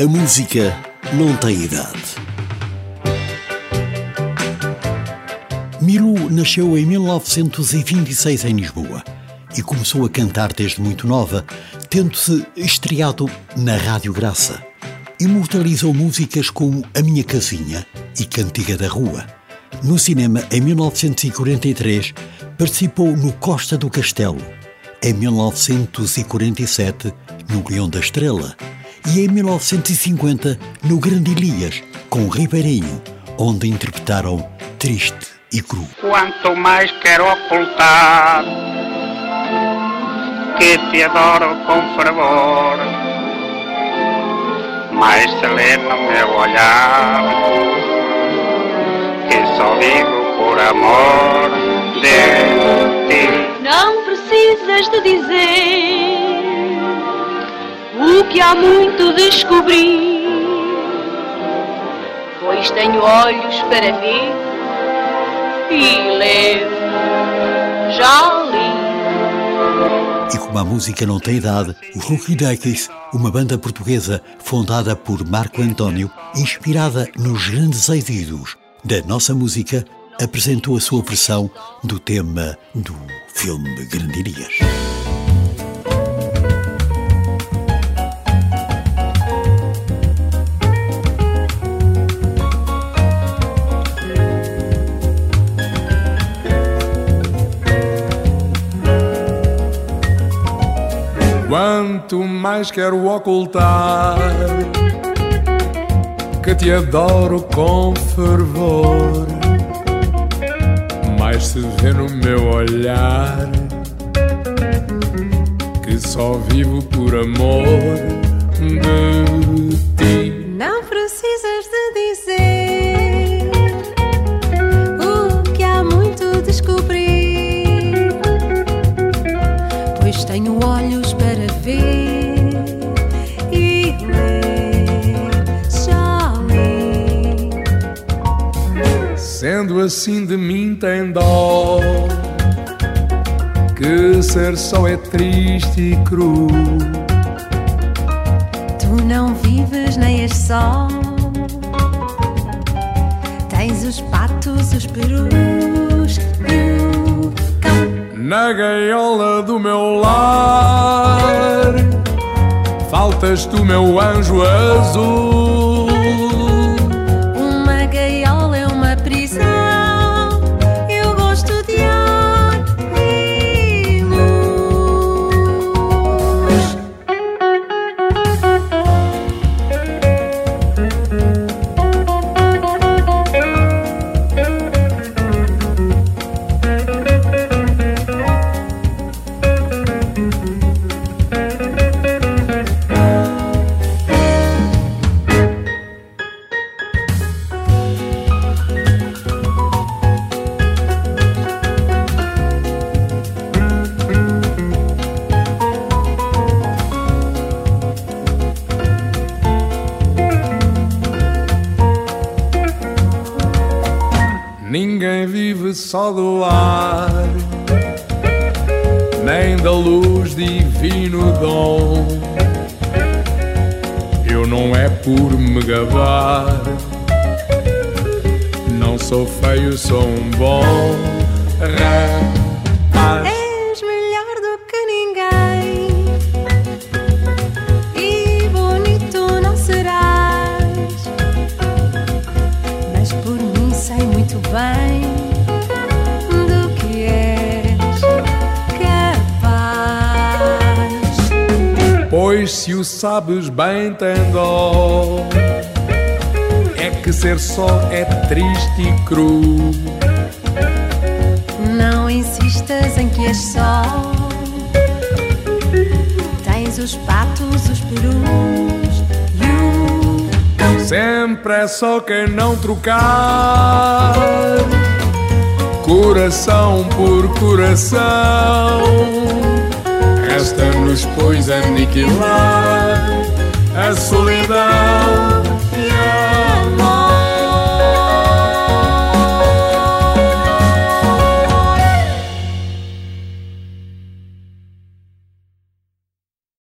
A música não tem idade. Milu nasceu em 1926 em Lisboa e começou a cantar desde muito nova, tendo-se estreado na Rádio Graça. Imortalizou músicas como A Minha Casinha e Cantiga da Rua. No cinema, em 1943, participou no Costa do Castelo. Em 1947, no Leão da Estrela e em 1950 no Grande Elias, com Ribeirinho, onde interpretaram Triste e Cru. Quanto mais quero ocultar que te adoro com fervor, mais se lê no meu olhar que só vivo por amor de ti. Não precisas de dizer o que há muito descobri, pois tenho olhos para ver e ler, já li. E como a música não tem idade, os Rookie Duckies, uma banda portuguesa fundada por Marco António, inspirada nos grandes êxitos da nossa música, apresentou a sua versão do tema do filme Grandirias. Quanto mais quero ocultar que te adoro com fervor, mais se vê no meu olhar que só vivo por amor de ti. Assim de mim tem dó Que ser só é triste e cru Tu não vives nem és só. Tens os patos, os perus e o cão. Na gaiola do meu lar Faltas tu meu anjo azul Ninguém vive só do ar Nem da luz divino dom. Eu não é por me gabar Não sou feio, sou um bom rapaz Pois se o sabes bem tem dó É que ser só é triste e cru Não insistas em que és só. Tens os patos, os perus e o. Sempre é só quem não trocar Coração por coração Resta-nos, pois, aniquilar A solidão